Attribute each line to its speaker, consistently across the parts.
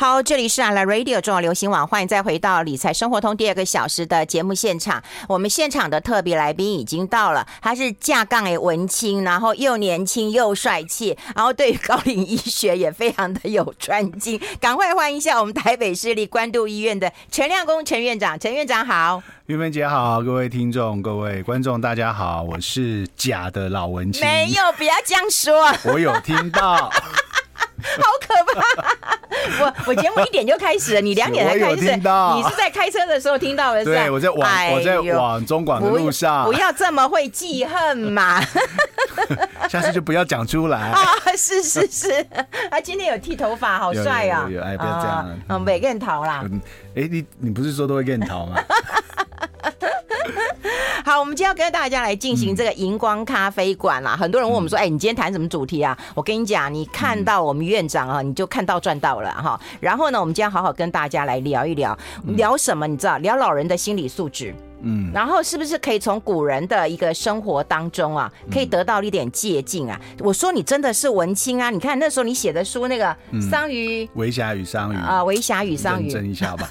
Speaker 1: 好，这里是阿拉 Radio 中广流行网，欢迎再回到理财生活通第二个小时的节目现场。我们现场的特别来宾已经到了，他是架杠诶文青，然后又年轻又帅气，然后对高龄医学也非常的有专精。赶快欢迎一下我们台北市立关渡医院的陈亮公陈院长，陈院长好，
Speaker 2: 玉芬姐好，各位听众、各位观众大家好，我是假的老文青，
Speaker 1: 没有，不要这样说，
Speaker 2: 我有听到。
Speaker 1: 好可怕！我我节目一点就开始了，你两点才开始。你是在开车的时候听到的？
Speaker 2: 对，我在往、哎、我在往中广的路上
Speaker 1: 不。不要这么会记恨嘛！
Speaker 2: 下次就不要讲出来
Speaker 1: 啊！是是是，他今天有剃头发，好帅啊！
Speaker 2: 哎，不要这样。啊、
Speaker 1: 嗯，没跟逃啦。
Speaker 2: 哎、欸，你你不是说都会跟你逃吗？
Speaker 1: 好，我们今天要跟大家来进行这个荧光咖啡馆啦。很多人问我们说：“哎、欸，你今天谈什么主题啊？”我跟你讲，你看到我们院长啊，你就看到赚到了哈。然后呢，我们今天好好跟大家来聊一聊，聊什么？你知道，聊老人的心理素质。嗯，然后是不是可以从古人的一个生活当中啊，可以得到一点借鉴啊？我说你真的是文青啊！你看那时候你写的书，那个《桑榆》《
Speaker 2: 微霞与桑榆》
Speaker 1: 啊，《微霞与桑榆》，
Speaker 2: 认真一下吧。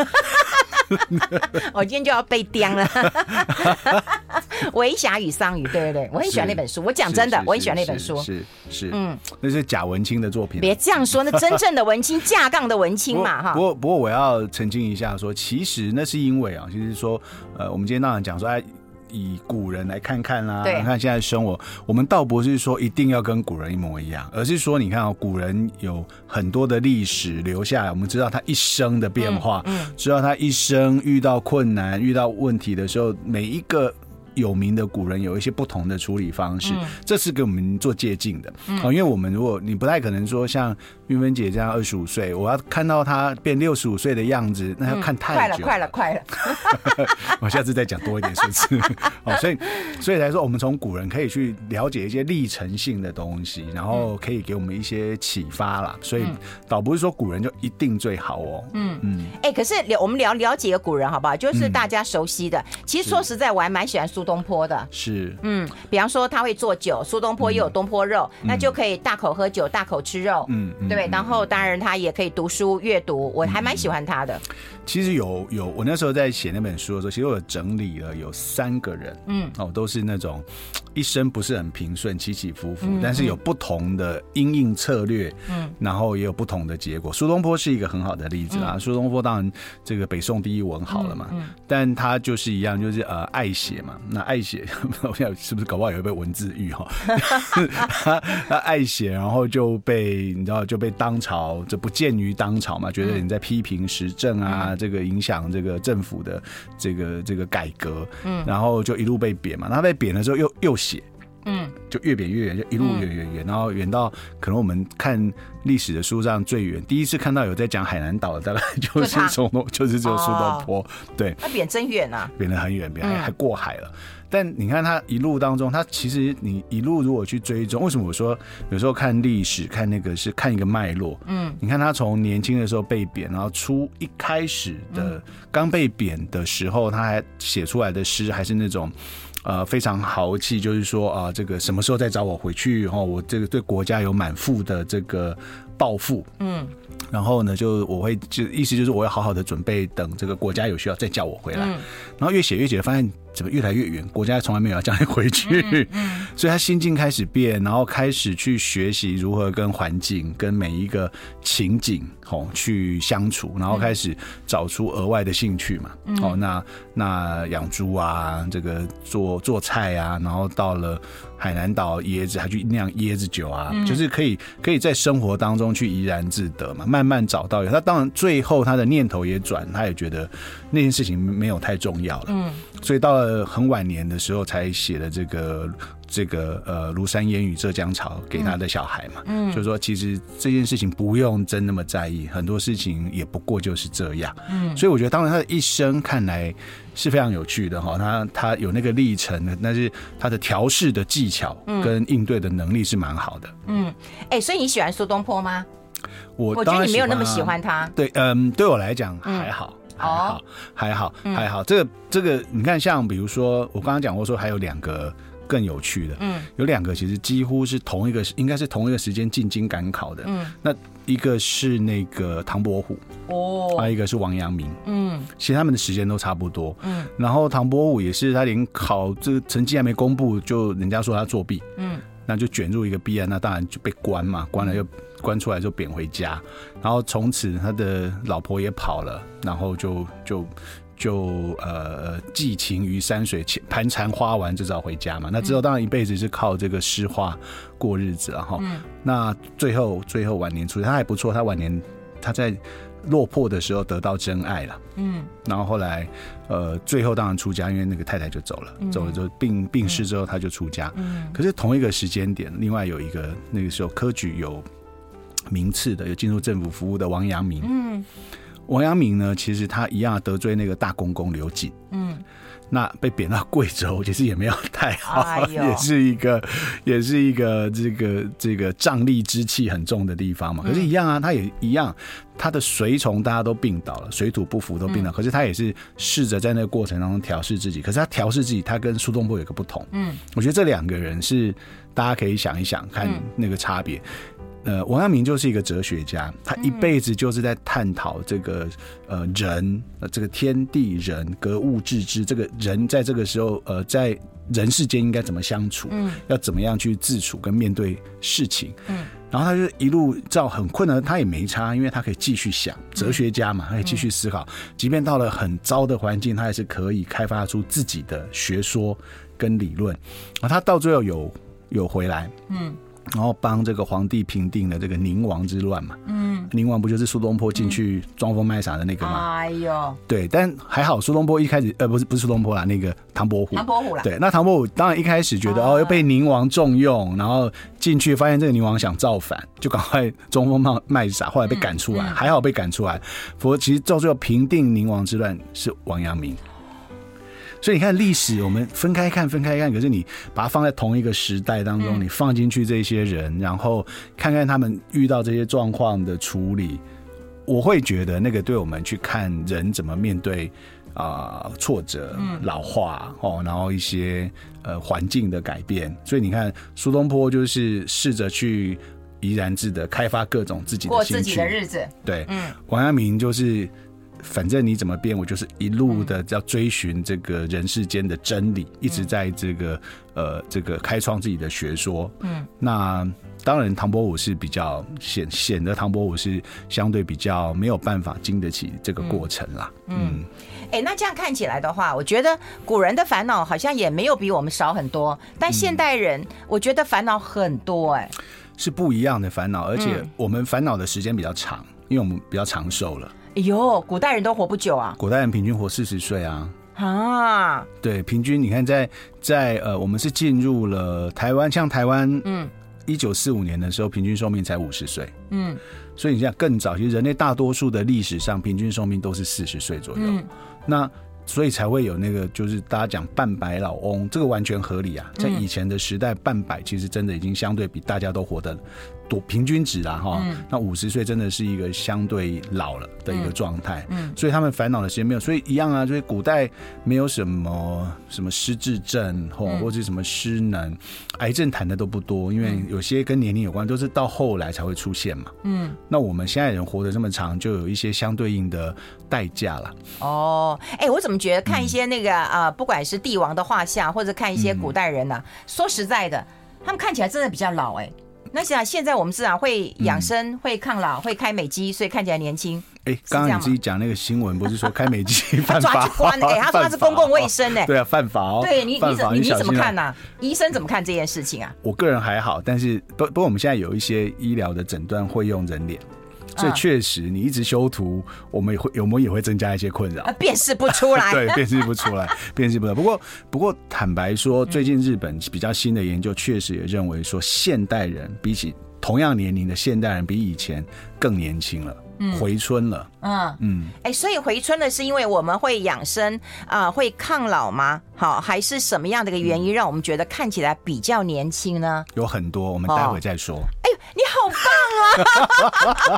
Speaker 1: 我今天就要被刁了。微霞与桑榆，对对对，我很喜欢那本书。我讲真的，我很喜欢那本书。
Speaker 2: 是是，嗯，那是贾文清的作品。
Speaker 1: 别这样说，那真正的文青，架杠的文青嘛，哈。
Speaker 2: 不过不过，我要澄清一下，说其实那是因为啊，就是说，呃，我们今天当然讲说，哎。以古人来看看啦，你看现在生活，我们倒不是说一定要跟古人一模一样，而是说，你看哦，古人有很多的历史留下来，我们知道他一生的变化，嗯知道他一生遇到困难、遇到问题的时候，每一个。有名的古人有一些不同的处理方式，嗯、这是给我们做借鉴的。嗯、因为我们如果你不太可能说像玉芬姐这样二十五岁，我要看到她变六十五岁的样子，那要看太久。
Speaker 1: 快了，快了，快了！
Speaker 2: 我下次再讲多一点数字。哦，所以所以来说，我们从古人可以去了解一些历程性的东西，然后可以给我们一些启发啦。所以倒不是说古人就一定最好哦。嗯嗯。
Speaker 1: 哎、可是我们聊了解个古人好不好？就是大家熟悉的。嗯、其实说实在，我还蛮喜欢苏。东坡的。
Speaker 2: 是，
Speaker 1: 嗯，比方说他会做酒，苏东坡也有东坡肉，嗯、那就可以大口喝酒，大口吃肉，嗯，对。然后当然他也可以读书阅读，我还蛮喜欢他的。嗯、
Speaker 2: 其实有有，我那时候在写那本书的时候，其实我有整理了有三个人，嗯，哦，都是那种一生不是很平顺，起起伏伏，嗯、但是有不同的因应策略，嗯，然后也有不同的结果。苏东坡是一个很好的例子啊。苏、嗯、东坡当然这个北宋第一文好了嘛，但他就是一样，就是呃爱写嘛。那爱写，我想是不是搞不好也会被文字狱哈？他他爱写，然后就被你知道就被当朝这不见于当朝嘛，觉得你在批评时政啊，嗯、这个影响这个政府的这个这个改革，嗯，然后就一路被贬嘛。他被贬了之后又又写，嗯，就越贬越远，就一路远远远，然后远到可能我们看历史的书上最远，第一次看到有在讲海南岛的，大概就是从就是这个苏东坡，对，
Speaker 1: 他贬真远啊，
Speaker 2: 贬得很远，贬还过海了。但你看他一路当中，他其实你一路如果去追踪，为什么我说有时候看历史看那个是看一个脉络？嗯，你看他从年轻的时候被贬，然后初一开始的刚被贬的时候，他还写出来的诗还是那种呃非常豪气，就是说啊、呃，这个什么时候再找我回去？然后我这个对国家有满腹的这个抱负。嗯。然后呢，就我会就意思就是我要好好的准备，等这个国家有需要再叫我回来。嗯、然后越写越写，发现怎么越来越远，国家从来没有要叫你回去。嗯嗯、所以他心境开始变，然后开始去学习如何跟环境、跟每一个情景哦去相处，然后开始找出额外的兴趣嘛。嗯、哦，那那养猪啊，这个做做菜啊，然后到了。海南岛椰子，还去酿椰子酒啊，嗯、就是可以可以在生活当中去怡然自得嘛，慢慢找到。他当然最后他的念头也转，他也觉得那件事情没有太重要了。嗯，所以到了很晚年的时候，才写了这个这个呃庐山烟雨浙江潮给他的小孩嘛。嗯，就是说其实这件事情不用真那么在意，很多事情也不过就是这样。嗯，所以我觉得当然他的一生看来。是非常有趣的哈，他他有那个历程的，但是他的调试的技巧跟应对的能力是蛮好的。嗯，
Speaker 1: 哎、欸，所以你喜欢苏东坡吗？
Speaker 2: 我
Speaker 1: 我觉得你没有那么喜欢他。
Speaker 2: 对，嗯，对我来讲还好，还好，还好，还好。这个这个，你看，像比如说我刚刚讲过说，还有两个更有趣的。嗯，有两个其实几乎是同一个，应该是同一个时间进京赶考的。嗯，那一个是那个唐伯虎，哦，还有一个是王阳明。嗯，其实他们的时间都差不多。嗯，然后唐伯虎也是他连考这个成绩还没公布，就人家说他作弊。嗯，那就卷入一个弊案，那当然就被关嘛，关了又关出来就贬回家，然后从此他的老婆也跑了，然后就就。就呃寄情于山水，盘缠花完就早回家嘛。那之后当然一辈子是靠这个诗画过日子了哈。嗯、那最后最后晚年出他还不错，他晚年他在落魄的时候得到真爱了。嗯，然后后来呃最后当然出家，因为那个太太就走了，嗯、走了之后病病逝之后他就出家。嗯，可是同一个时间点，另外有一个那个时候科举有名次的，有进入政府服务的王阳明。嗯。王阳明呢，其实他一样得罪那个大公公刘瑾，嗯，那被贬到贵州，其实也没有太好，哎、也是一个，也是一个这个这个瘴疠之气很重的地方嘛。可是，一样啊，他也一样，他的随从大家都病倒了，水土不服都病倒。嗯、可是他也是试着在那个过程当中调试自己。可是他调试自己，他跟苏东坡有个不同。嗯，我觉得这两个人是大家可以想一想，看那个差别。嗯呃，王阳明就是一个哲学家，他一辈子就是在探讨这个呃人呃这个天地人格物致知，这个人在这个时候呃在人世间应该怎么相处，嗯，要怎么样去自处跟面对事情，嗯，然后他就一路照很困难，他也没差，因为他可以继续想，哲学家嘛，他可以继续思考，即便到了很糟的环境，他也是可以开发出自己的学说跟理论，啊，他到最后有有回来，嗯。然后帮这个皇帝平定了这个宁王之乱嘛，嗯，宁王不就是苏东坡进去装疯卖傻的那个吗？哎呦，对，但还好苏东坡一开始呃不是不是苏东坡啦，那个唐伯虎，唐伯虎啦，对，那唐伯虎当然一开始觉得哦又被宁王重用，然后进去发现这个宁王想造反，就赶快装疯卖卖傻，后来被赶出来，还好被赶出来，不过其实到最后平定宁王之乱是王阳明。所以你看历史，我们分开看，分开看。可是你把它放在同一个时代当中，你放进去这些人，然后看看他们遇到这些状况的处理，我会觉得那个对我们去看人怎么面对啊、呃、挫折、老化哦，然后一些呃环境的改变。所以你看苏东坡就是试着去怡然自得，开发各种自己的兴趣，过自己的日子。对，嗯，王阳明就是。反正你怎么变，我就是一路的要追寻这个人世间的真理，嗯、一直在这个呃这个开创自己的学说。嗯，那当然唐伯虎是比较显显得唐伯虎是相对比较没有办法经得起这个过程啦。嗯，
Speaker 1: 哎、嗯。欸，那这样看起来的话，我觉得古人的烦恼好像也没有比我们少很多，但现代人我觉得烦恼很多、欸，哎、嗯，
Speaker 2: 是不一样的烦恼，而且我们烦恼的时间比较长，因为我们比较长寿了。
Speaker 1: 哎呦，古代人都活不久啊！
Speaker 2: 古代人平均活四十岁啊！
Speaker 1: 啊，
Speaker 2: 对，平均你看在，在在呃，我们是进入了台湾，像台湾，嗯，一九四五年的时候，平均寿命才五十岁，嗯，所以你像更早，其实人类大多数的历史上，平均寿命都是四十岁左右，嗯、那所以才会有那个，就是大家讲半百老翁，这个完全合理啊。在以前的时代，半百其实真的已经相对比大家都活得。多平均值啦，哈，嗯、那五十岁真的是一个相对老了的一个状态，所以他们烦恼的时间没有，所以一样啊，就是古代没有什么什么失智症或或者什么失能，嗯、癌症谈的都不多，因为有些跟年龄有关，都是到后来才会出现嘛，嗯，那我们现在人活得这么长，就有一些相对应的代价了。哦，哎、欸，我怎么觉得看一些那个啊、嗯。呃，不管是帝王的画像，或者看一些古代人呢、啊，嗯、说实在的，他们看起来真的比较老、欸，哎。那想现在我们自然会养生，嗯、会抗老，会开美肌，所以看起来年轻。哎、欸，刚刚你自己讲那个新闻，不是说开美肌犯法？他 抓去关哎、欸，他说他是公共卫生哎、欸。对啊，犯法哦。对你，你怎你你怎么看呢、啊？医生怎么看这件事情啊？我个人还好，但是不不过我们现在有一些医疗的诊断会用人脸。所以确实，你一直修图，我们也会，我们也会增加一些困扰，啊，辨识不出来。对，辨识不出来，辨识不出来。不过，不过坦白说，最近日本比较新的研究确实也认为说，现代人比起同样年龄的现代人，比以前更年轻了。回春了，嗯嗯，哎、所以回春了是因为我们会养生啊、呃，会抗老吗？好，还是什么样的一个原因让我们觉得看起来比较年轻呢？有很多，我们待会再说。你好棒啊！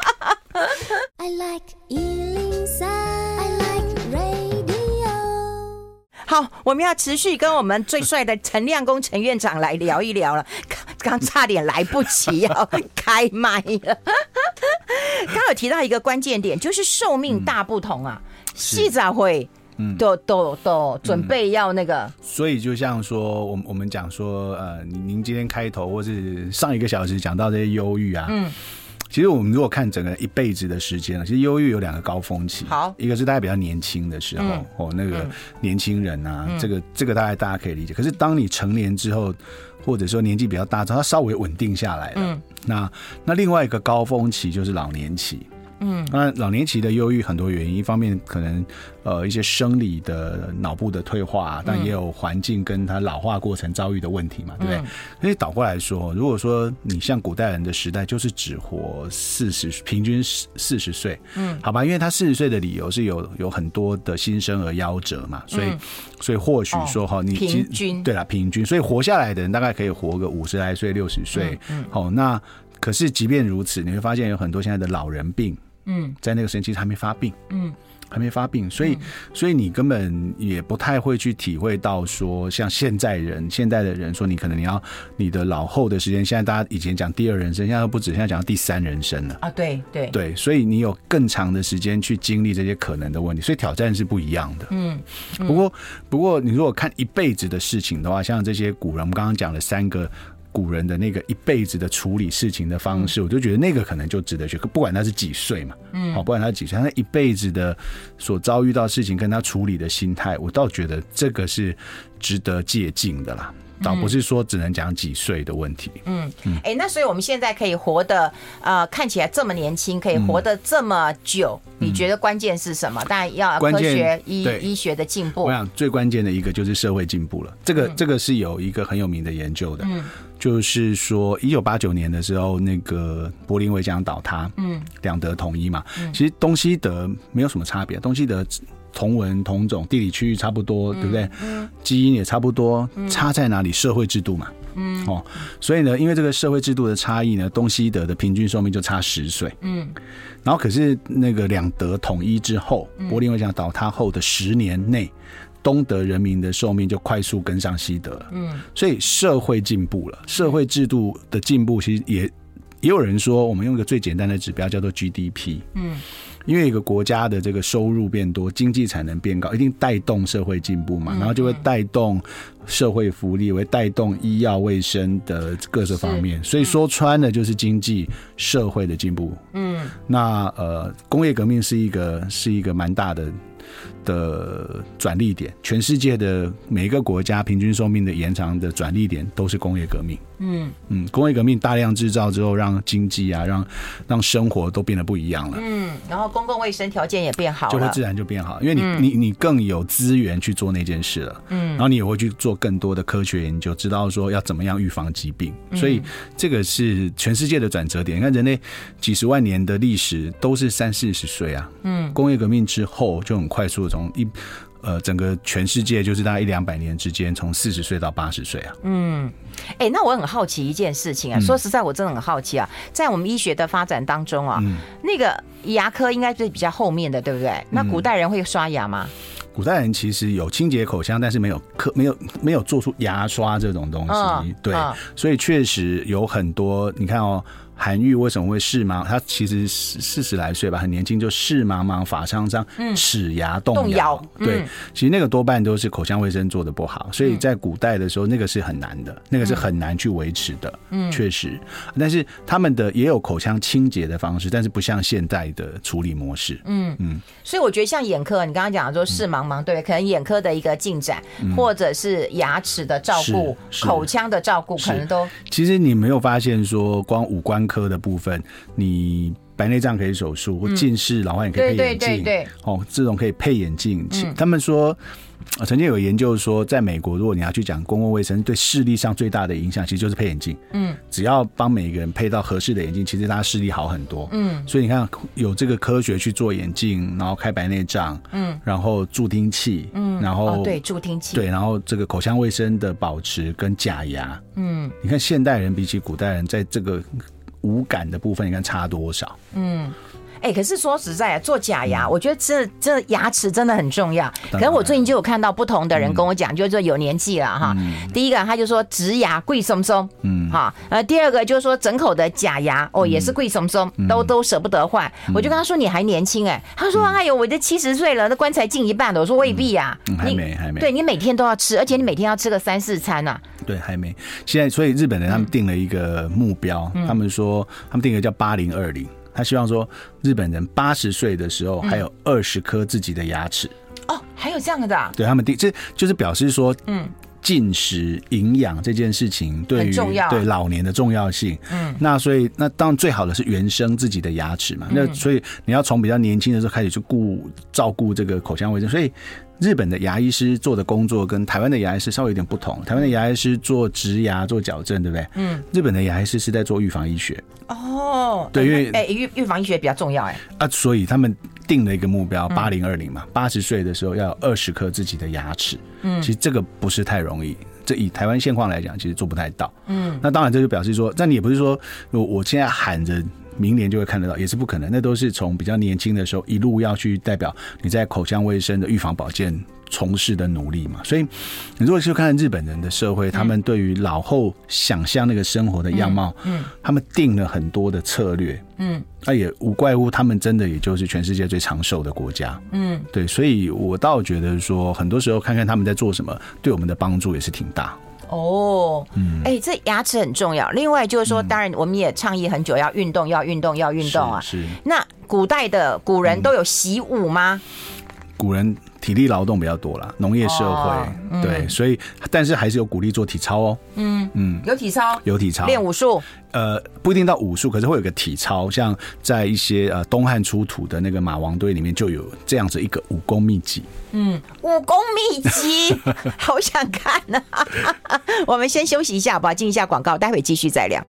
Speaker 2: I like 103，I like radio。好，
Speaker 1: 我们要持续跟我们最帅的陈亮公陈院长来聊一聊了。刚刚差点来不及要 开麦了。刚有提到一个关键点，就是寿命大不同啊，细仔会。嗯，都都都准备要那个、嗯，
Speaker 2: 所以就像说，我我们讲说，呃，您今天开头或是上一个小时讲到这些忧郁啊，嗯，其实我们如果看整个一辈子的时间，其实忧郁有两个高峰期，
Speaker 1: 好，
Speaker 2: 一个是大家比较年轻的时候，嗯、哦，那个年轻人啊，嗯、这个这个大概大家可以理解。可是当你成年之后，或者说年纪比较大之后，它稍微稳定下来了，嗯，那那另外一个高峰期就是老年期。嗯，那老年期的忧郁很多原因，一方面可能呃一些生理的脑部的退化，但也有环境跟他老化过程遭遇的问题嘛，对不对？所以倒过来说，如果说你像古代人的时代，就是只活四十，平均四四十岁，嗯，好吧，因为他四十岁的理由是有有很多的新生儿夭折嘛，所以所以或许说哈，你
Speaker 1: 平均。
Speaker 2: 对啦，平均，所以活下来的人大概可以活个五十来岁、六十岁，嗯，好，那可是即便如此，你会发现有很多现在的老人病。嗯，在那个时间其实还没发病，嗯，还没发病，所以，嗯、所以你根本也不太会去体会到说，像现在人、现在的人说，你可能你要你的老后的时间，现在大家以前讲第二人生，现在都不止，现在讲第三人生了。啊，
Speaker 1: 对对。
Speaker 2: 对，所以你有更长的时间去经历这些可能的问题，所以挑战是不一样的，嗯，嗯。不过不过你如果看一辈子的事情的话，像这些古人，我们刚刚讲了三个。古人的那个一辈子的处理事情的方式，我就觉得那个可能就值得学。不管他是几岁嘛，嗯，好，不管他几岁，他一辈子的所遭遇到事情跟他处理的心态，我倒觉得这个是值得借鉴的啦。倒不是说只能讲几岁的问题。
Speaker 1: 嗯嗯，哎、欸，那所以我们现在可以活得呃看起来这么年轻，可以活得这么久，嗯、你觉得关键是什么？当然要科学医医学的进步。
Speaker 2: 我想最关键的一个就是社会进步了。这个、嗯、这个是有一个很有名的研究的，嗯，就是说一九八九年的时候，那个柏林围墙倒塌，嗯，两德统一嘛，嗯、其实东西德没有什么差别，东西德。同文同种，地理区域差不多，对不对？嗯，基因也差不多，差在哪里？社会制度嘛。嗯，哦，所以呢，因为这个社会制度的差异呢，东西德的平均寿命就差十岁。嗯，然后可是那个两德统一之后，柏林围墙倒塌后的十年内，东德人民的寿命就快速跟上西德了。嗯，所以社会进步了，社会制度的进步，其实也也有人说，我们用一个最简单的指标叫做 GDP。嗯。因为一个国家的这个收入变多，经济产能变高，一定带动社会进步嘛，然后就会带动社会福利，会带动医药卫生的各个方面。所以说穿了就是经济社会的进步。嗯，那呃，工业革命是一个是一个蛮大的。的转捩点，全世界的每一个国家平均寿命的延长的转捩点都是工业革命。嗯嗯，工业革命大量制造之后，让经济啊，让让生活都变得不一样了。嗯，
Speaker 1: 然后公共卫生条件也变好了，
Speaker 2: 就会自然就变好，因为你、嗯、你你更有资源去做那件事了。嗯，然后你也会去做更多的科学研究，知道说要怎么样预防疾病。所以这个是全世界的转折点。你看人类几十万年的历史都是三四十岁啊。嗯，工业革命之后就很快速的从从一呃，整个全世界就是大概一两百年之间，从四十岁到八十岁啊。嗯，
Speaker 1: 哎、欸，那我很好奇一件事情啊，嗯、说实在，我真的很好奇啊，在我们医学的发展当中啊，嗯、那个牙科应该是比较后面的，对不对？那古代人会刷牙吗？
Speaker 2: 嗯、古代人其实有清洁口腔，但是没有科，没有没有做出牙刷这种东西。嗯、对，嗯、所以确实有很多，你看哦。韩愈为什么会视茫？他其实四十来岁吧，很年轻就视茫茫，法苍苍，齿牙动摇。对，其实那个多半都是口腔卫生做的不好，所以在古代的时候，那个是很难的，那个是很难去维持的。嗯，确实。但是他们的也有口腔清洁的方式，但是不像现代的处理模式。嗯嗯。所
Speaker 1: 以我觉得像眼科，你刚刚讲的说视茫茫，对，可能眼科的一个进展，或者是牙齿的照顾、口腔的照顾，可能都。
Speaker 2: 其实你没有发现说光五官。科的部分，你白内障可以手术，或近视老花眼可以配眼镜，对哦，这种可以配眼镜。嗯、他们说。曾经有研究说，在美国，如果你要去讲公共卫生，对视力上最大的影响，其实就是配眼镜。嗯，只要帮每个人配到合适的眼镜，其实大家视力好很多。嗯，所以你看，有这个科学去做眼镜，然后开白内障，嗯，然后助听器，嗯，然后、哦、
Speaker 1: 对助听器，
Speaker 2: 对，然后这个口腔卫生的保持跟假牙，嗯，你看现代人比起古代人，在这个五感的部分，你看差多少？嗯。
Speaker 1: 哎，可是说实在啊，做假牙，我觉得这这牙齿真的很重要。可是我最近就有看到不同的人跟我讲，就是说有年纪了哈。第一个他就说植牙贵松松，嗯哈，呃，第二个就是说整口的假牙哦也是贵松松，都都舍不得换。我就跟他说你还年轻哎，他说哎呦我这七十岁了，那棺材进一半了。我说未必呀，
Speaker 2: 还没还没。
Speaker 1: 对你每天都要吃，而且你每天要吃个三四餐呐。
Speaker 2: 对，还没。现在所以日本人他们定了一个目标，他们说他们定个叫八零二零。他希望说，日本人八十岁的时候还有二十颗自己的牙齿。
Speaker 1: 哦，还有这样的啊？
Speaker 2: 对他们第，这就是表示说，嗯，进食营养这件事情对于对老年的重要性。嗯，那所以那当然最好的是原生自己的牙齿嘛。那所以你要从比较年轻的时候开始去顾照顾这个口腔卫生，所以。日本的牙医师做的工作跟台湾的牙医师稍微有点不同。台湾的牙医师做植牙、做矫正，对不对？嗯。日本的牙医师是在做预防医学。哦。对，因为
Speaker 1: 哎，预预防医学比较重要，哎。
Speaker 2: 啊，所以他们定了一个目标，八零二零嘛，八十岁的时候要有二十颗自己的牙齿。嗯。其实这个不是太容易，这以台湾现况来讲，其实做不太到。嗯。那当然，这就表示说，但你也不是说我我现在喊着。明年就会看得到，也是不可能。那都是从比较年轻的时候一路要去代表你在口腔卫生的预防保健从事的努力嘛。所以，你如果去看日本人的社会，他们对于老后想象那个生活的样貌，嗯，他们定了很多的策略，嗯，那也无怪乎他们真的也就是全世界最长寿的国家，嗯，对。所以我倒觉得说，很多时候看看他们在做什么，对我们的帮助也是挺大。
Speaker 1: 哦，嗯，哎，这牙齿很重要。另外就是说，当然我们也倡议很久要运动，要运动，要运动啊。
Speaker 2: 是。
Speaker 1: 那古代的古人都有习武吗？
Speaker 2: 古人体力劳动比较多啦，农业社会，对，所以但是还是有鼓励做体操哦。嗯
Speaker 1: 嗯，有体操，
Speaker 2: 有体操，
Speaker 1: 练武术。
Speaker 2: 呃，不一定到武术，可是会有个体操，像在一些呃东汉出土的那个马王堆里面就有这样子一个武功秘籍。
Speaker 1: 嗯，武功秘籍，好想看呐！我们先休息一下，好不好？进一下广告，待会继续再聊。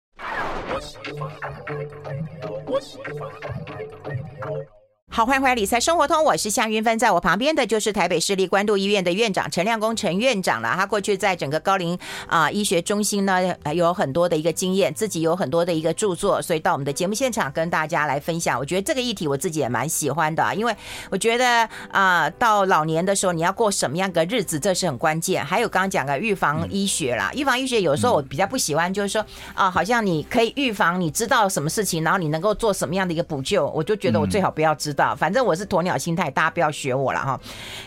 Speaker 1: 好，欢迎回来《理财生活通》，我是夏云芬，在我旁边的就是台北市立关渡医院的院长陈亮功陈院长了。他过去在整个高龄啊、呃、医学中心呢，有很多的一个经验，自己有很多的一个著作，所以到我们的节目现场跟大家来分享。我觉得这个议题我自己也蛮喜欢的，因为我觉得啊、呃，到老年的时候你要过什么样的日子，这是很关键。还有刚刚讲的预防医学啦，预防医学有时候我比较不喜欢，就是说啊、呃，好像你可以预防，你知道什么事情，然后你能够做什么样的一个补救，我就觉得我最好不要知道。反正我是鸵鸟心态，大家不要学我了哈，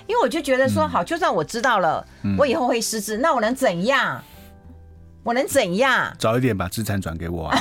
Speaker 1: 因为我就觉得说，好，就算我知道了，我以后会失智，那我能怎样？我能怎样？
Speaker 2: 早一点把资产转给我啊！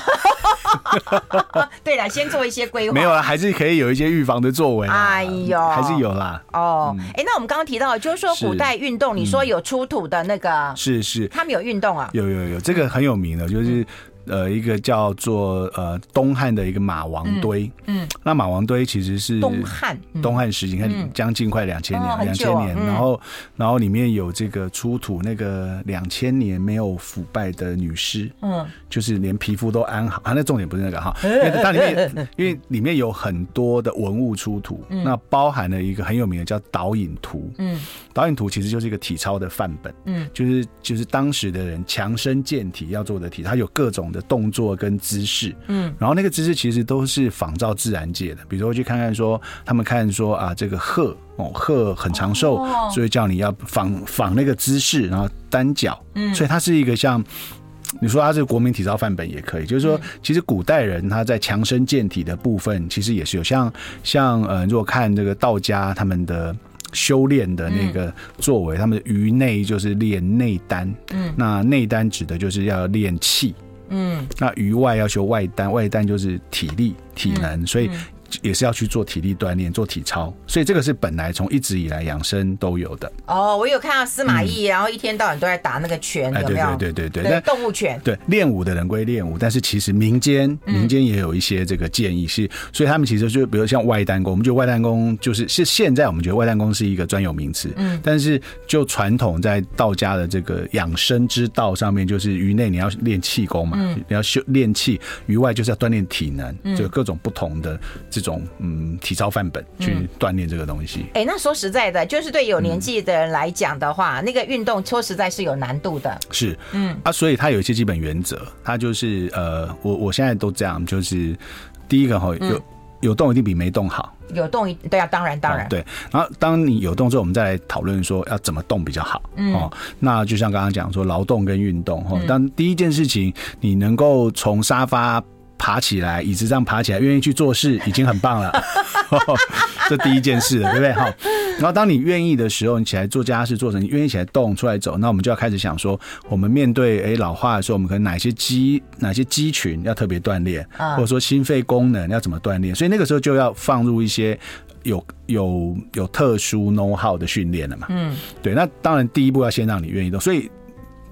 Speaker 1: 对了，先做一些规划。
Speaker 2: 没有了，还是可以有一些预防的作为。哎呦，还是有啦。
Speaker 1: 哦，哎，那我们刚刚提到，就是说古代运动，你说有出土的那个，是是，他们有运动啊？
Speaker 2: 有有有，这个很有名的，就是。呃，一个叫做呃东汉的一个马王堆，嗯，嗯，那马王堆其实是
Speaker 1: 东汉
Speaker 2: 东汉时期，你看将近快两千年，两千年，然后然后里面有这个出土那个两千年没有腐败的女尸，嗯，就是连皮肤都安好啊。那重点不是那个哈，因为它里面因为里面有很多的文物出土，那包含了一个很有名的叫导引图，嗯，导引图其实就是一个体操的范本，嗯，就是就是当时的人强身健体要做的体，它有各种。的动作跟姿势，嗯，然后那个姿势其实都是仿照自然界的，比如说去看看说，他们看说啊，这个鹤哦，鹤很长寿，哦、所以叫你要仿仿那个姿势，然后单脚，嗯，所以它是一个像你说它是国民体操范本也可以，就是说其实古代人他在强身健体的部分其实也是有像像呃，如果看这个道家他们的修炼的那个作为，嗯、他们的于内就是练内丹，嗯，那内丹指的就是要练气。嗯，那于外要求外丹，外丹就是体力、体能，所以。也是要去做体力锻炼，做体操，所以这个是本来从一直以来养生都有的。
Speaker 1: 哦，我有看到司马懿，然后一天到晚都在打那个拳，有没有？
Speaker 2: 对对对对，
Speaker 1: 动物拳。
Speaker 2: 对，练武的人归练武，但是其实民间民间也有一些这个建议是，所以他们其实就比如像外丹功，我们觉得外丹功就是是现在我们觉得外丹功是一个专有名词，嗯，但是就传统在道家的这个养生之道上面，就是于内你要练气功嘛，嗯你要修练气，于外就是要锻炼体能，就各种不同的这。这种嗯，体操范本去锻炼这个东西。哎、嗯欸，那说实在的，就是对有年纪的人来讲的话，嗯、那个运动说实在是有难度的。是，嗯啊，所以它有一些基本原则，它就是呃，我我现在都这样，就是第一个哈，有有动一定比没动好。
Speaker 1: 有动一对啊，当然当然、哦、
Speaker 2: 对。然后当你有动之后，我们再来讨论说要怎么动比较好。嗯、哦，那就像刚刚讲说劳动跟运动哈、哦，当第一件事情你能够从沙发爬起来，椅子上爬起来，愿意去做事，已经很棒了。这第一件事了，对不对？好，然后当你愿意的时候，你起来做家事，做成你愿意起来动出来走，那我们就要开始想说，我们面对诶老化的时候，我们可能哪些肌哪些肌群要特别锻炼，或者说心肺功能要怎么锻炼，所以那个时候就要放入一些有有有特殊 know how 的训练了嘛。嗯，对，那当然第一步要先让你愿意动，所以。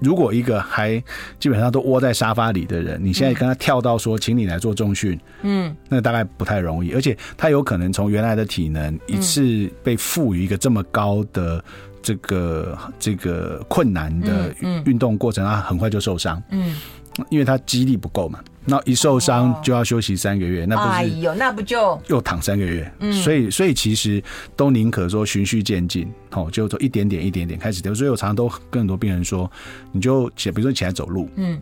Speaker 2: 如果一个还基本上都窝在沙发里的人，你现在跟他跳到说，请你来做重训，嗯，那大概不太容易，而且他有可能从原来的体能一次被赋予一个这么高的这个这个困难的运动过程，他很快就受伤，嗯，因为他肌力不够嘛。那一受伤就要休息三个月，那不是？哎呦，
Speaker 1: 那不就
Speaker 2: 又躺三个月？嗯，所以所以其实都宁可说循序渐进，哦，就做一点点一点点开始掉。所以我常常都跟很多病人说，你就起，比如说起来走路，嗯，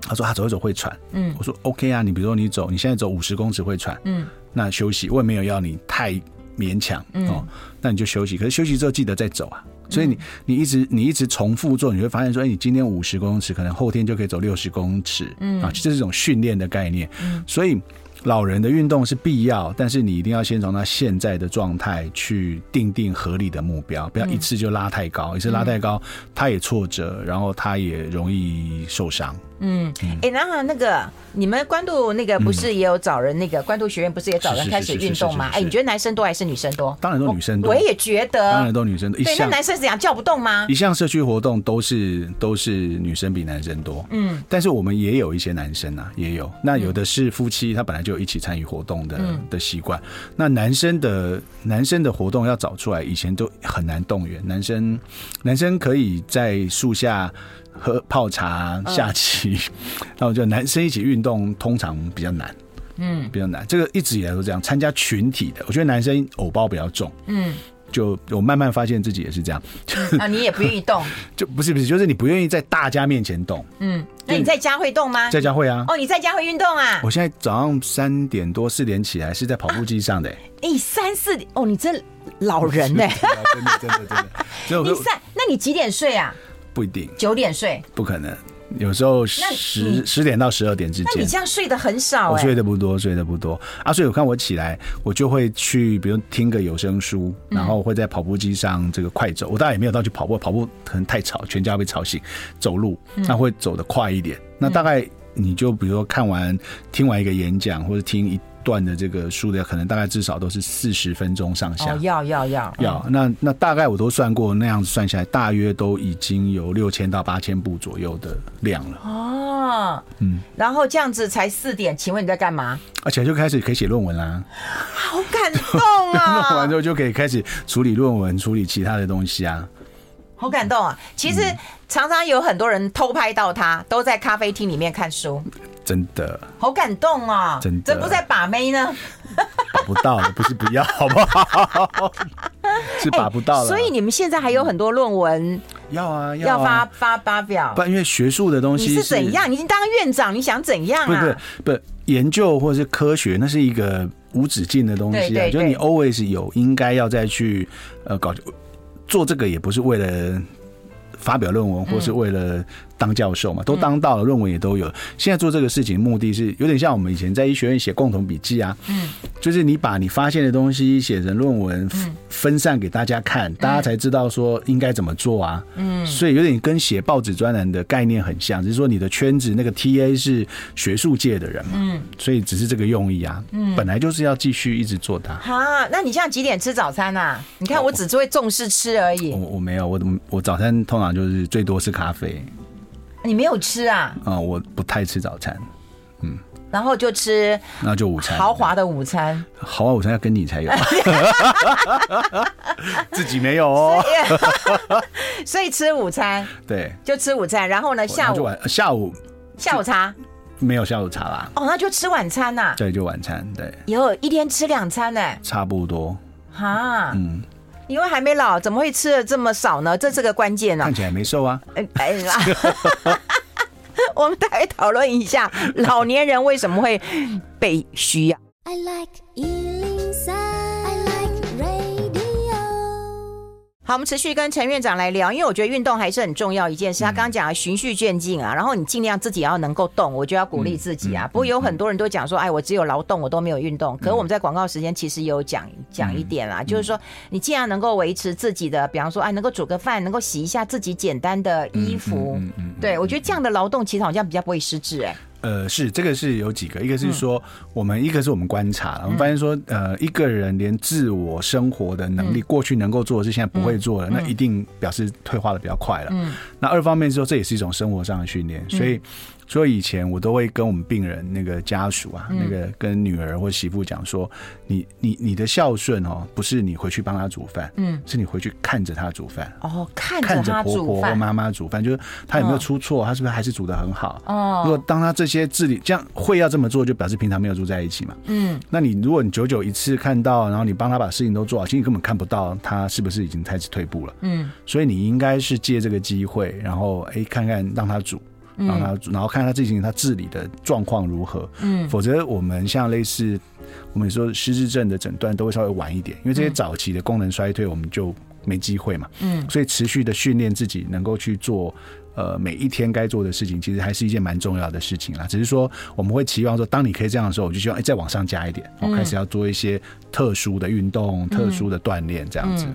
Speaker 2: 他说他走一走会喘，嗯，我说 OK 啊，你比如说你走，你现在走五十公尺会喘，嗯，那休息我也没有要你太勉强，哦，那你就休息。可是休息之后记得再走啊。所以你你一直你一直重复做，你会发现说，哎，你今天五十公尺，可能后天就可以走六十公尺，嗯。啊，这是一种训练的概念。嗯，所以老人的运动是必要，但是你一定要先从他现在的状态去定定合理的目标，不要一次就拉太高，一次拉太高，他也挫折，然后他也容易受伤。
Speaker 1: 嗯，哎，然后那个你们关渡那个不是也有找人？那个关渡学院不是也找人开始运动吗？哎，你觉得男生多还是女生多？
Speaker 2: 当然都女生多。
Speaker 1: 我也觉得，
Speaker 2: 当然都女生多。
Speaker 1: 对，那男生怎样叫不动吗？
Speaker 2: 一项社区活动都是都是女生比男生多。嗯，但是我们也有一些男生啊，也有。那有的是夫妻，他本来就有一起参与活动的的习惯。那男生的男生的活动要找出来，以前都很难动员。男生男生可以在树下。喝泡茶、下棋，那我觉得男生一起运动通常比较难，嗯，比较难。这个一直以来都这样。参加群体的，我觉得男生偶包比较重，嗯，就我慢慢发现自己也是这样。
Speaker 1: 嗯、啊，你也不愿意动？
Speaker 2: 就不是不是，就是你不愿意在大家面前动。嗯，
Speaker 1: 那你在家会动吗？
Speaker 2: 在家会啊。
Speaker 1: 哦，你在家会运动啊？
Speaker 2: 我现在早上三点多四点起来是在跑步机上的。
Speaker 1: 哎、欸，三四点哦，你这老人呢？
Speaker 2: 真的真的真的。
Speaker 1: 你三，那你几点睡啊？
Speaker 2: 不一定
Speaker 1: 九点睡，
Speaker 2: 不可能。有时候十十点到十二点之间。
Speaker 1: 那你这样睡得很少，欸，
Speaker 2: 我睡得不多，睡得不多啊。所以我看我起来，我就会去，比如听个有声书，然后会在跑步机上这个快走。我当然也没有到去跑步，跑步可能太吵，全家被吵醒。走路那会走得快一点。那大概你就比如说看完听完一个演讲，或者听一。段的这个书的可能大概至少都是四十分钟上下。哦，要要要要。那那大概我都算过，那样子算下来，大约都已经有六千到八千步左右的量了。
Speaker 1: 哦，嗯，然后这样子才四点，请问你在干嘛？
Speaker 2: 而且就开始可以写论文啦。
Speaker 1: 好感动啊！
Speaker 2: 弄完之后就可以开始处理论文，处理其他的东西啊。
Speaker 1: 好感动啊！其实常常有很多人偷拍到他，都在咖啡厅里面看书。
Speaker 2: 真的，
Speaker 1: 好感动啊！
Speaker 2: 真的，
Speaker 1: 这不在把妹呢？
Speaker 2: 把不到了，不是不要，好不好？是把不到了。
Speaker 1: 所以你们现在还有很多论文
Speaker 2: 要啊，
Speaker 1: 要发发发表。
Speaker 2: 不，因为学术的东西
Speaker 1: 你是怎样？你已经当院长，你想怎样啊？
Speaker 2: 不是不是，研究或者是科学，那是一个无止境的东西啊。就是你 always 有应该要再去呃搞做这个，也不是为了发表论文，或是为了。当教授嘛，都当到了，论文也都有。现在做这个事情目的是有点像我们以前在医学院写共同笔记啊，嗯，就是你把你发现的东西写成论文，分散给大家看，大家才知道说应该怎么做啊，嗯，所以有点跟写报纸专栏的概念很像，只是说你的圈子那个 TA 是学术界的人嘛，嗯，所以只是这个用意啊，嗯，本来就是要继续一直做它。
Speaker 1: 好，那你现在几点吃早餐啊？你看我只是会重视吃而已，
Speaker 2: 我我没有，我我早餐通常就是最多是咖啡。
Speaker 1: 你没有吃啊？
Speaker 2: 啊、嗯，我不太吃早餐，嗯，
Speaker 1: 然后就吃，
Speaker 2: 那就午餐，
Speaker 1: 豪华的午餐，
Speaker 2: 豪华午餐要跟你才有，自己没有哦，
Speaker 1: 所以吃午餐，
Speaker 2: 对，
Speaker 1: 就吃午餐，然后呢，下午
Speaker 2: 晚下午？
Speaker 1: 下午。茶？
Speaker 2: 没有下午茶啦，
Speaker 1: 哦，那就吃晚餐呐、啊，
Speaker 2: 对，就晚餐，对，
Speaker 1: 有一天吃两餐呢，
Speaker 2: 差不多，
Speaker 1: 哈，嗯。因为还没老，怎么会吃的这么少呢？这是个关键呢、啊。
Speaker 2: 看起来没瘦啊。哎哎呀，
Speaker 1: 我们大概讨论一下，老年人为什么会被需要。I like 好，我们持续跟陈院长来聊，因为我觉得运动还是很重要一件事。他刚刚讲了循序渐进啊，然后你尽量自己要能够动，我就要鼓励自己啊。不过有很多人都讲说，哎，我只有劳动，我都没有运动。可是我们在广告时间其实有讲讲一点啦，就是说你既然能够维持自己的，比方说，哎，能够煮个饭，能够洗一下自己简单的衣服，对，我觉得这样的劳动其实好像比较不会失智哎。
Speaker 2: 呃，是这个是有几个，一个是说我们，一个是我们观察，我们发现说，呃，一个人连自我生活的能力，过去能够做的事，现在不会做了，那一定表示退化的比较快了。嗯，那二方面是说，这也是一种生活上的训练，所以。所以以前我都会跟我们病人那个家属啊，那个跟女儿或媳妇讲说，你你你的孝顺哦，不是你回去帮他煮饭，嗯，是你回去看着他煮饭
Speaker 1: 哦，看
Speaker 2: 看着婆婆或妈妈煮饭，就是他有没有出错，他是不是还是煮的很好哦。如果当他这些自理这样会要这么做，就表示平常没有住在一起嘛，嗯。那你如果你久久一次看到，然后你帮他把事情都做好，其实你根本看不到他是不是已经开始退步了，嗯。所以你应该是借这个机会，然后哎看看让他煮。然后他，然后看他最近他治理的状况如何。嗯，否则我们像类似我们说失智症的诊断都会稍微晚一点，因为这些早期的功能衰退我们就没机会嘛。嗯，所以持续的训练自己能够去做呃每一天该做的事情，其实还是一件蛮重要的事情啦。只是说我们会期望说，当你可以这样的时候，我就希望哎再往上加一点，我开始要做一些特殊的运动、特殊的锻炼这样子，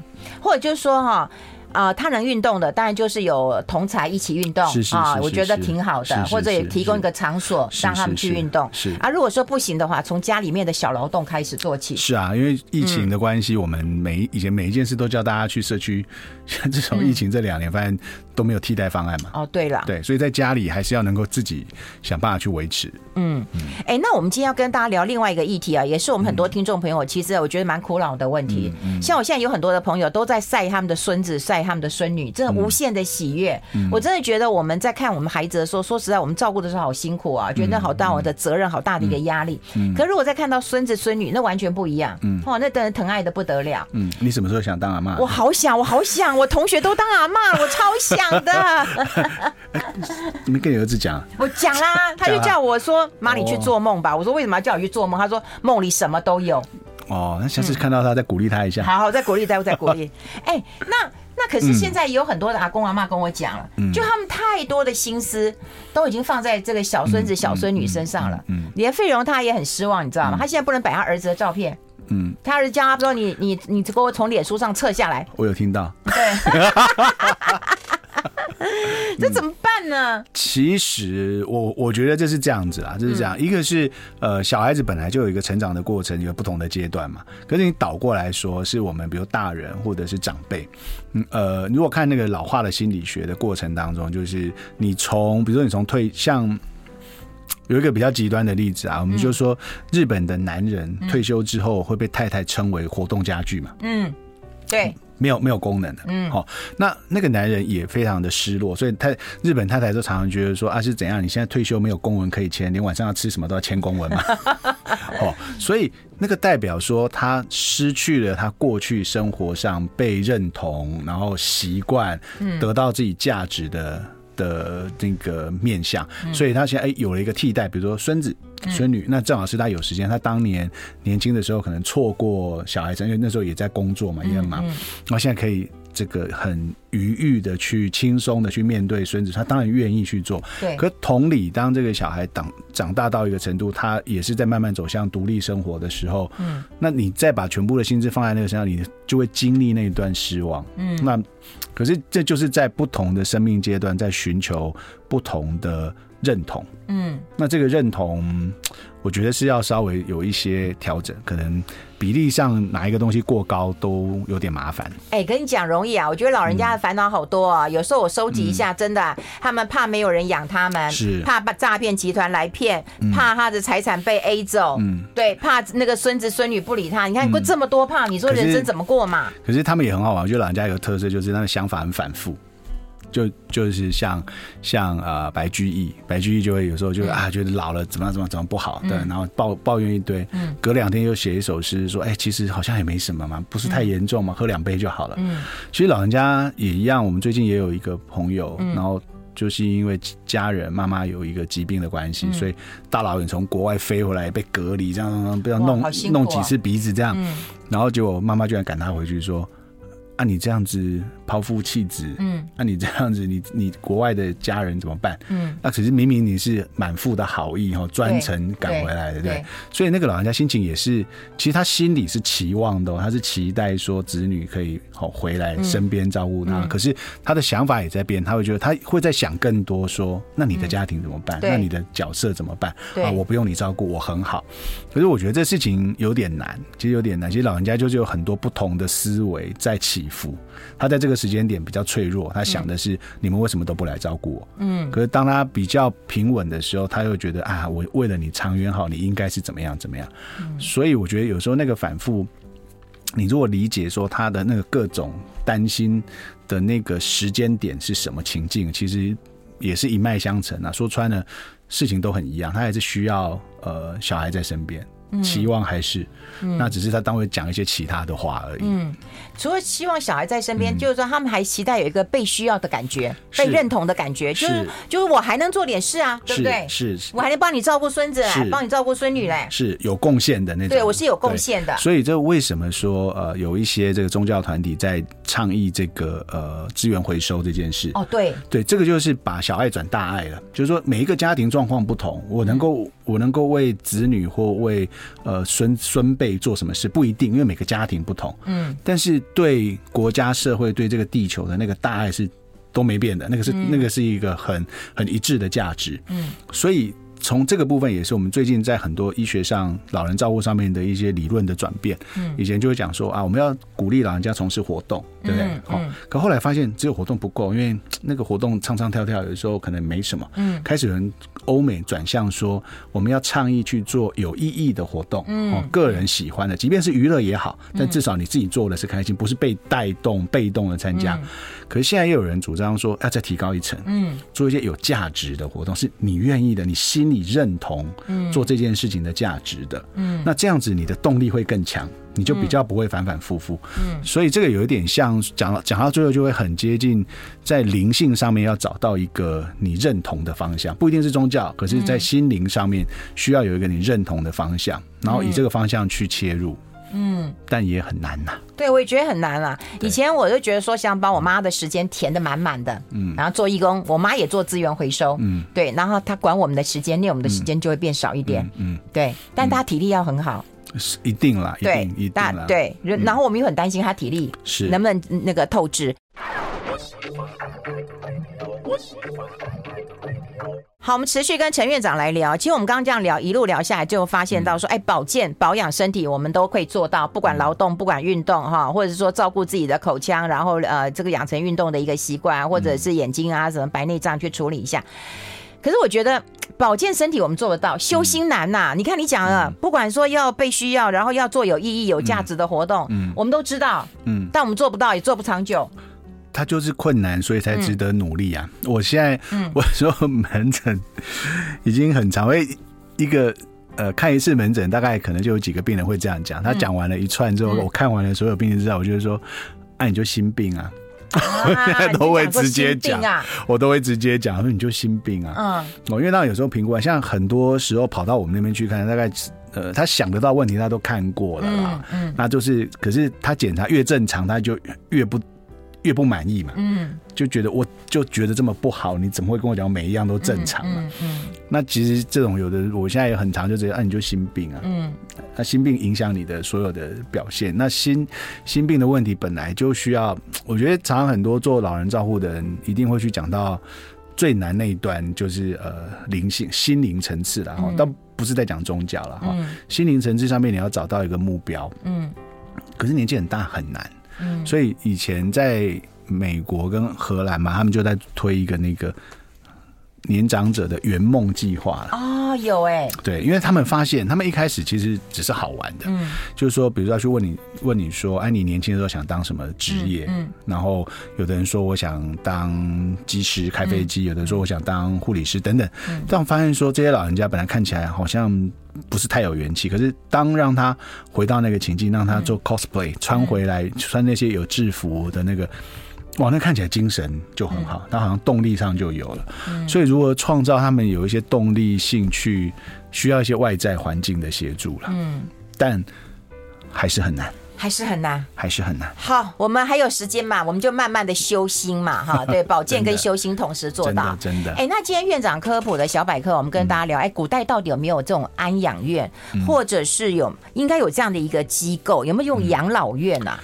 Speaker 1: 或者就是说哈。啊、呃，他能运动的，当然就是有同才一起运动啊，我觉得挺好的，或者也提供一个场所让他们去运动。是，啊，如果说不行的话，从家里面的小劳动开始做起。
Speaker 2: 是啊，因为疫情的关系，我们每以前每一件事都叫大家去社区，像这种疫情这两年，发现都没有替代方案嘛。
Speaker 1: 哦，对了，
Speaker 2: 对，所以在家里还是要能够自己想办法去维持。
Speaker 1: 嗯，哎、欸，那我们今天要跟大家聊另外一个议题啊，也是我们很多听众朋友其实我觉得蛮苦恼的问题。像我现在有很多的朋友都在晒他们的孙子，晒他们的孙女。真的无限的喜悦，嗯，我真的觉得我们在看我们孩子的时候，说实在，我们照顾的时候好辛苦啊，觉得好大我的责任，好大的一个压力。嗯，可如果再看到孙子孙女，那完全不一样。嗯，哇，那等人疼爱的不得了。
Speaker 2: 嗯，你什么时候想当阿妈？
Speaker 1: 我好想，我好想，我同学都当阿妈，我超想的。
Speaker 2: 你跟你儿子讲？
Speaker 1: 我讲啦，他就叫我说：“妈，你去做梦吧。”我说：“为什么要叫我去做梦？”他说：“梦里什么都有。”
Speaker 2: 哦，那下次看到他再鼓励他一下。
Speaker 1: 好好，再鼓励，再再鼓励。哎，那。那可是现在也有很多的阿公阿妈跟我讲了，就他们太多的心思都已经放在这个小孙子小孙女身上了。嗯，连费荣他也很失望，你知道吗？他现在不能摆他儿子的照片。嗯，他儿子叫他说：“你你你给我从脸书上撤下来。”
Speaker 2: 我有听到。
Speaker 1: 对。这怎么办呢？
Speaker 2: 其实我我觉得这是这样子啦，就是这样。一个是呃，小孩子本来就有一个成长的过程，有不同的阶段嘛。可是你倒过来说，是我们比如大人或者是长辈，嗯呃，如果看那个老化的心理学的过程当中，就是你从比如说你从退，像有一个比较极端的例子啊，我们就说日本的男人退休之后会被太太称为活动家具嘛。嗯，对。没有没有功能的，嗯，好，那那个男人也非常的失落，所以他日本太太都常常觉得说啊，是怎样？你现在退休没有公文可以签，连晚上要吃什么都要签公文嘛，哦，所以那个代表说他失去了他过去生活上被认同，然后习惯得到自己价值的的那个面相，所以他现在哎有了一个替代，比如说孙子。孙女，那正好是他有时间。他当年年轻的时候，可能错过小孩子，因为那时候也在工作嘛，也很忙。然后现在可以这个很愉悦的去轻松的去面对孙子，他当然愿意去做。对。可同理，当这个小孩长长大到一个程度，他也是在慢慢走向独立生活的时候，嗯，那你再把全部的心思放在那个身上，你就会经历那一段失望。嗯。那可是这就是在不同的生命阶段，在寻求不同的。认同，嗯，那这个认同，我觉得是要稍微有一些调整，可能比例上哪一个东西过高都有点麻烦。
Speaker 1: 哎、欸，跟你讲容易啊，我觉得老人家的烦恼好多啊。嗯、有时候我收集一下，真的，嗯、他们怕没有人养他们，是怕把诈骗集团来骗，嗯、怕他的财产被 A 走，嗯，对，怕那个孙子孙女不理他。你看过这么多怕，你说人生怎么过嘛？
Speaker 2: 可是，可是他们也很好玩，我觉得老人家有个特色，就是他的想法很反复。就就是像像呃白居易，白居易就会有时候就啊觉得老了怎么样怎么怎么不好，对，然后抱抱怨一堆，隔两天又写一首诗说，哎，其实好像也没什么嘛，不是太严重嘛，喝两杯就好了。嗯其实老人家也一样，我们最近也有一个朋友，然后。就是因为家人妈妈有一个疾病的关系，嗯、所以大老远从国外飞回来被隔离，这样不要弄、啊、弄几次鼻子这样，嗯、然后结果妈妈居然赶他回去说。啊、你这样子抛夫弃子，嗯，那、啊、你这样子，你你国外的家人怎么办？嗯，那可是明明你是满腹的好意哈，专程赶回来的，对，所以那个老人家心情也是，其实他心里是期望的，他是期待说子女可以好回来身边照顾他，嗯、可是他的想法也在变，他会觉得他会在想更多，说那你的家庭怎么办？嗯、那你的角色怎么办？啊，我不用你照顾，我很好。可是我觉得这事情有点难，其实有点难。其实老人家就是有很多不同的思维在起。他在这个时间点比较脆弱，他想的是你们为什么都不来照顾我？嗯，可是当他比较平稳的时候，他又觉得啊，我为了你长远好，你应该是怎么样怎么样。嗯，所以我觉得有时候那个反复，你如果理解说他的那个各种担心的那个时间点是什么情境，其实也是一脉相承啊。说穿了，事情都很一样，他还是需要呃小孩在身边。期望还是，嗯、那只是他当会讲一些其他的话而已。嗯，
Speaker 1: 除了希望小孩在身边，嗯、就是说他们还期待有一个被需要的感觉，被认同的感觉，就是，是就是我还能做点事啊，对不对？
Speaker 2: 是，是
Speaker 1: 我还能帮你照顾孙子，是帮你照顾孙女嘞，
Speaker 2: 是有贡献的那种。
Speaker 1: 对，我是有贡献的。
Speaker 2: 所以这为什么说呃有一些这个宗教团体在倡议这个呃资源回收这件事？
Speaker 1: 哦，对，
Speaker 2: 对，这个就是把小爱转大爱了，就是说每一个家庭状况不同，我能够、嗯、我能够为子女或为呃孙孙辈做什么事不一定，因为每个家庭不同。嗯，但是对国家社会对这个地球的那个大爱是都没变的，那个是、嗯、那个是一个很很一致的价值。嗯，所以。从这个部分也是我们最近在很多医学上、老人照顾上面的一些理论的转变。嗯，以前就会讲说啊，我们要鼓励老人家从事活动，对不对？好，可后来发现只有活动不够，因为那个活动唱唱跳跳有的时候可能没什么。嗯，开始有人欧美转向说，我们要倡议去做有意义的活动，嗯，个人喜欢的，即便是娱乐也好，但至少你自己做的是开心，不是被带动、被动的参加。可是现在又有人主张说要再提高一层，嗯，做一些有价值的活动，是你愿意的，你心里认同，做这件事情的价值的，嗯，那这样子你的动力会更强，你就比较不会反反复复，嗯，所以这个有一点像讲到讲到最后就会很接近，在灵性上面要找到一个你认同的方向，不一定是宗教，可是在心灵上面需要有一个你认同的方向，然后以这个方向去切入。嗯，但也很难呐、啊。
Speaker 1: 对，我也觉得很难啊。以前我就觉得说，想把我妈的时间填的满满的，嗯，然后做义工，我妈也做资源回收，嗯，对，然后她管我们的时间，那我们的时间就会变少一点，嗯，嗯对。但她体力要很好，
Speaker 2: 是一定啦，对，一定啦，
Speaker 1: 对。然后我们又很担心她体力是能不能那个透支。好，我们持续跟陈院长来聊。其实我们刚刚这样聊，一路聊下来，就发现到说，哎，保健保养身体，我们都可以做到，不管劳动，不管运动，哈，或者是说照顾自己的口腔，然后呃，这个养成运动的一个习惯，或者是眼睛啊，什么白内障去处理一下。可是我觉得保健身体我们做得到，修心难呐、啊。你看你讲了，不管说要被需要，然后要做有意义、有价值的活动，嗯，我们都知道，嗯，但我们做不到，也做不长久。
Speaker 2: 他就是困难，所以才值得努力啊！嗯、我现在，嗯、我说门诊已经很长，因为一个呃看一次门诊，大概可能就有几个病人会这样讲。他讲完了一串之后，嗯、我看完了所有病人之后，我就说：“哎、啊，你就心病啊！”啊 我现在都会直接讲，啊、我都会直接讲说：“你就心病啊！”嗯，我因为那有时候评估，像很多时候跑到我们那边去看，大概呃他想得到问题，他都看过了啦。嗯，嗯那就是，可是他检查越正常，他就越不。越不满意嘛，嗯，就觉得我就觉得这么不好，你怎么会跟我讲每一样都正常啊？嗯，嗯，那其实这种有的，我现在也很常就觉得，啊，你就心病啊，嗯，那心病影响你的所有的表现。那心心病的问题本来就需要，我觉得常常很多做老人照护的人一定会去讲到最难那一段，就是呃灵性心灵层次了哈，倒不是在讲宗教了哈，心灵层次上面你要找到一个目标，嗯，可是年纪很大很难。所以以前在美国跟荷兰嘛，他们就在推一个那个年长者的圆梦计划了。
Speaker 1: 哦，有哎，
Speaker 2: 对，因为他们发现，他们一开始其实只是好玩的，嗯，就是说，比如说要去问你，问你说，哎，你年轻的时候想当什么职业？嗯，然后有的人说我想当机师开飞机，有的人说我想当护理师等等。但我发现说，这些老人家本来看起来好像。不是太有元气，可是当让他回到那个情境，让他做 cosplay，穿回来穿那些有制服的那个，哇，那看起来精神就很好，他好像动力上就有了。所以如何创造他们有一些动力、性，去，需要一些外在环境的协助了。嗯，但还是很难。
Speaker 1: 还是很难，
Speaker 2: 还是很难。
Speaker 1: 好，我们还有时间嘛，我们就慢慢的修心嘛，哈，对，保健跟修心同时做到，
Speaker 2: 真的。
Speaker 1: 哎，那今天院长科普的小百科，我们跟大家聊，哎，古代到底有没有这种安养院，或者是有应该有这样的一个机构，有没有用养老院啊？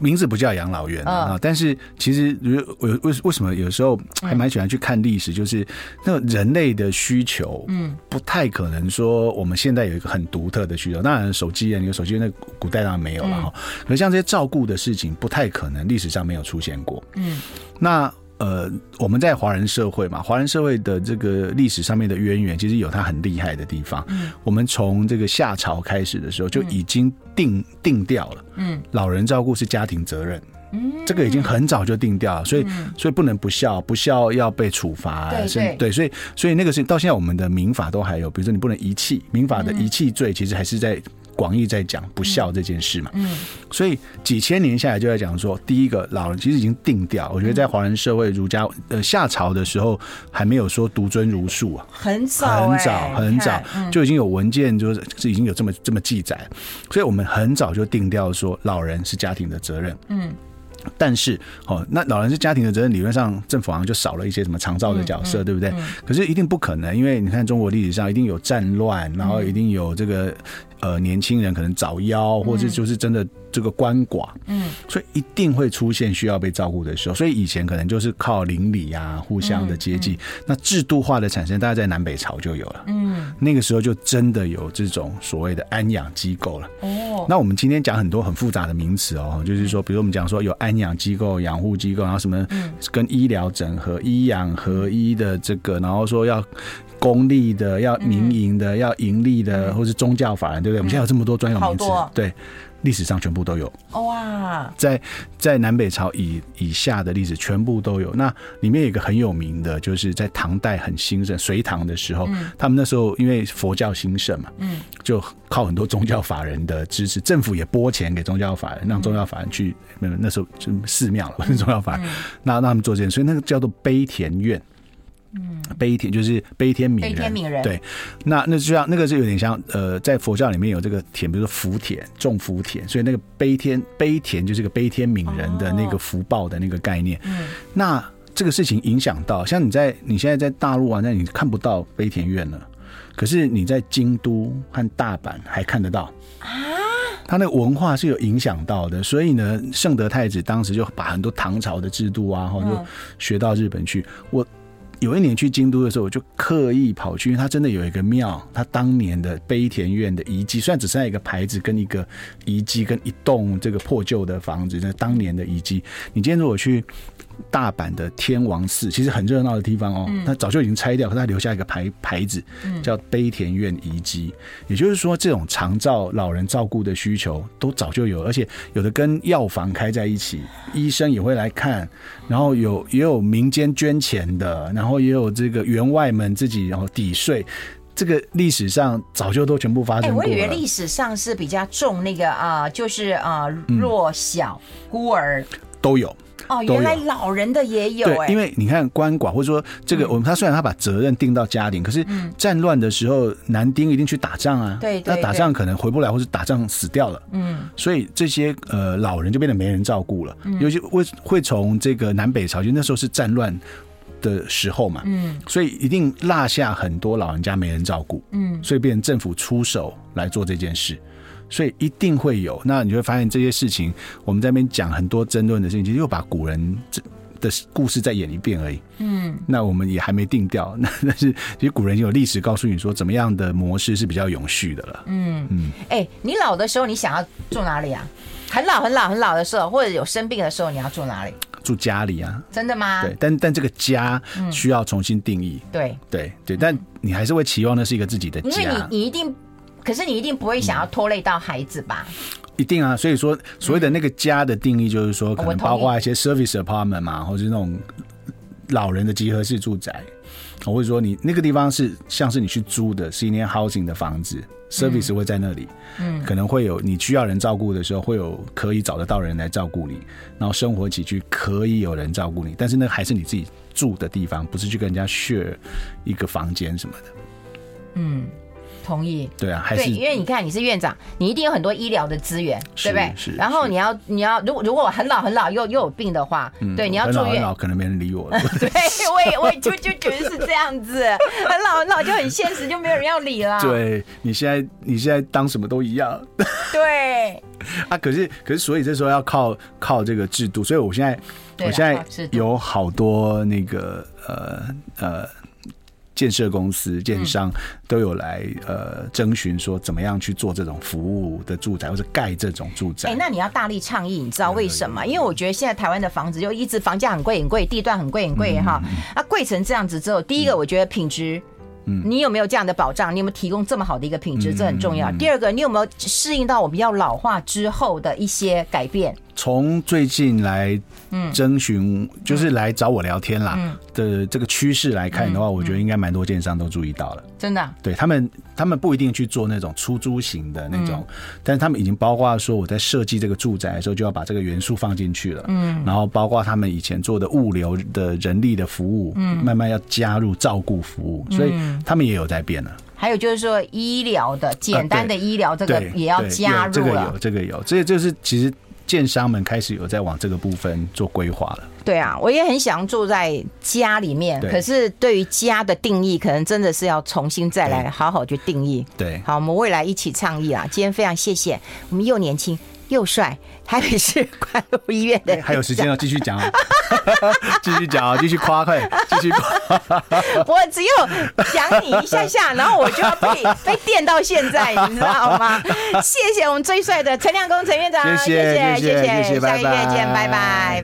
Speaker 2: 名字不叫养老院啊，但是其实为为为什么有时候还蛮喜欢去看历史，就是那人类的需求，嗯，不太可能说我们现在有一个很独特的需求。当然，手机啊，你有手机，那古代当然没有了哈。可是像这些照顾的事情，不太可能历史上没有出现过。嗯，那。呃，我们在华人社会嘛，华人社会的这个历史上面的渊源，其实有它很厉害的地方。嗯，我们从这个夏朝开始的时候，就已经定定掉了。嗯，老人照顾是家庭责任。嗯，这个已经很早就定掉了，所以所以不能不孝，不孝要被处罚。对对对，所以所以那个是到现在我们的民法都还有，比如说你不能遗弃，民法的遗弃罪其实还是在。广义在讲不孝这件事嘛，嗯，所以几千年下来就在讲说，第一个老人其实已经定掉。我觉得在华人社会，儒家呃夏朝的时候还没有说独尊儒术啊，
Speaker 1: 很早
Speaker 2: 很早很早就已经有文件，就是是已经有这么这么记载，所以我们很早就定掉说老人是家庭的责任，嗯。但是，哦，那老人是家庭的责任，理论上政府好像就少了一些什么长照的角色，对不对？可是一定不可能，因为你看中国历史上一定有战乱，然后一定有这个呃年轻人可能早夭，或者就是真的。这个鳏寡，嗯，所以一定会出现需要被照顾的时候。所以以前可能就是靠邻里啊，互相的接济。那制度化的产生，大概在南北朝就有了。嗯，那个时候就真的有这种所谓的安养机构了。哦，那我们今天讲很多很复杂的名词哦，就是说，比如我们讲说有安养机构、养护机构，然后什么跟医疗整合、医养合一的这个，然后说要公立的、要民营的、要盈利的，或是宗教法人，对不对？我们现在有这么多专有名词，对。历史上全部都有。哇，在在南北朝以以下的历史全部都有。那里面有一个很有名的，就是在唐代很兴盛，隋唐的时候，他们那时候因为佛教兴盛嘛，嗯，就靠很多宗教法人的支持，政府也拨钱给宗教法人，让宗教法人去，那时候就寺庙了，不是宗教法人，那让他们做这件事，所以那个叫做悲田院。嗯，悲田就是悲天悯人，悲天悯人。对，那那就像那个是有点像呃，在佛教里面有这个田，比如说福田，种福田，所以那个悲天悲田就是个悲天悯人的那个福报的那个概念。嗯，那这个事情影响到，像你在你现在在大陆啊，那你看不到悲田院了，可是你在京都和大阪还看得到啊。他那个文化是有影响到的，所以呢，圣德太子当时就把很多唐朝的制度啊，或者就学到日本去。我。有一年去京都的时候，我就刻意跑去，因为它真的有一个庙，它当年的碑田院的遗迹，虽然只剩下一个牌子跟一个遗迹跟一栋这个破旧的房子，那当年的遗迹。你今天如果去。大阪的天王寺其实很热闹的地方哦，它早就已经拆掉，可是它留下一个牌牌子，叫悲田院遗迹。也就是说，这种长照老人照顾的需求都早就有，而且有的跟药房开在一起，医生也会来看，然后有也有民间捐钱的，然后也有这个员外们自己然后抵税，这个历史上早就都全部发生过了。
Speaker 1: 我以为历史上是比较重那个啊、呃，就是啊、呃、弱小孤儿
Speaker 2: 都有。
Speaker 1: 哦，原来老人的也有对，
Speaker 2: 因为你看鳏寡或者说这个，我们他虽然他把责任定到家庭，可是战乱的时候男丁一定去打仗啊，对，那打仗可能回不来，或是打仗死掉了，嗯，所以这些呃老人就变得没人照顾了，尤其会会从这个南北朝，就那时候是战乱的时候嘛，嗯，所以一定落下很多老人家没人照顾，嗯，所以变成政府出手来做这件事。所以一定会有，那你会发现这些事情，我们在那边讲很多争论的事情，其实又把古人这的故事再演一遍而已。嗯，那我们也还没定掉，那但是其实古人有历史告诉你说，怎么样的模式是比较永续的了。嗯嗯，
Speaker 1: 哎、欸，你老的时候你想要住哪里啊？很老很老很老的时候，或者有生病的时候，你要住哪里？
Speaker 2: 住家里啊？
Speaker 1: 真的吗？
Speaker 2: 对，但但这个家需要重新定义。嗯、对对对，但你还是会期望那是一个自己的家，
Speaker 1: 因为你你一定。可是你一定不会想要拖累到孩子吧？
Speaker 2: 一定啊！所以说，所谓的那个家的定义，就是说，可能包括一些 service apartment 嘛，或者是那种老人的集合式住宅。或者说你那个地方是像是你去租的 senior housing 的房子，service 会在那里，嗯，可能会有你需要人照顾的时候，会有可以找得到人来照顾你，然后生活起居可以有人照顾你，但是那还是你自己住的地方，不是去跟人家 share 一个房间什么的，
Speaker 1: 嗯。同意，
Speaker 2: 对啊，还是
Speaker 1: 对，因为你看你是院长，你一定有很多医疗的资源，对不对？
Speaker 2: 是。
Speaker 1: 然后你要你要，如果如果我很老很老又又有病的话，嗯、对，你要住院，很
Speaker 2: 老很老可能没人理我了。
Speaker 1: 对，我也我也就就觉得是这样子，很老很老就很现实，就没有人要理了。
Speaker 2: 对，你现在你现在当什么都一样。
Speaker 1: 对。
Speaker 2: 啊，可是可是，所以这时候要靠靠这个制度，所以我现在我现在有好多那个呃呃。建设公司、建商都有来呃征询说怎么样去做这种服务的住宅，或者盖这种住宅。
Speaker 1: 哎，那你要大力倡议，你知道为什么？因为我觉得现在台湾的房子就一直房价很贵很贵，地段很贵很贵哈。啊，贵成这样子之后，第一个我觉得品质，嗯，你有没有这样的保障？你有没有提供这么好的一个品质？这很重要。第二个，你有没有适应到我们要老化之后的一些改变？
Speaker 2: 从最近来征询，就是来找我聊天啦的这个趋势来看的话，我觉得应该蛮多建商都注意到了。
Speaker 1: 真的，
Speaker 2: 对他们，他们不一定去做那种出租型的那种，但是他们已经包括说我在设计这个住宅的时候就要把这个元素放进去了。嗯，然后包括他们以前做的物流的人力的服务，嗯，慢慢要加入照顾服务，所以他们也有在变了。
Speaker 1: 还有就是说医疗的简单的医疗这个也要加入了。
Speaker 2: 这个有，这个有，这个就是其实。建商们开始有在往这个部分做规划了。
Speaker 1: 对啊，我也很想住在家里面，可是对于家的定义，可能真的是要重新再来好好去定义。
Speaker 2: 对，
Speaker 1: 好，我们未来一起倡议啊！今天非常谢谢我们又年轻又帅，台北市关渡医院的，
Speaker 2: 还有时间要继续讲，继续讲啊，继续夸快，继续夸。
Speaker 1: 我只有讲你一下下，然后我就要被被电到现在，你知道吗？谢谢我们最帅的陈亮公陈院长，
Speaker 2: 谢谢谢谢谢谢，下个月见，拜拜。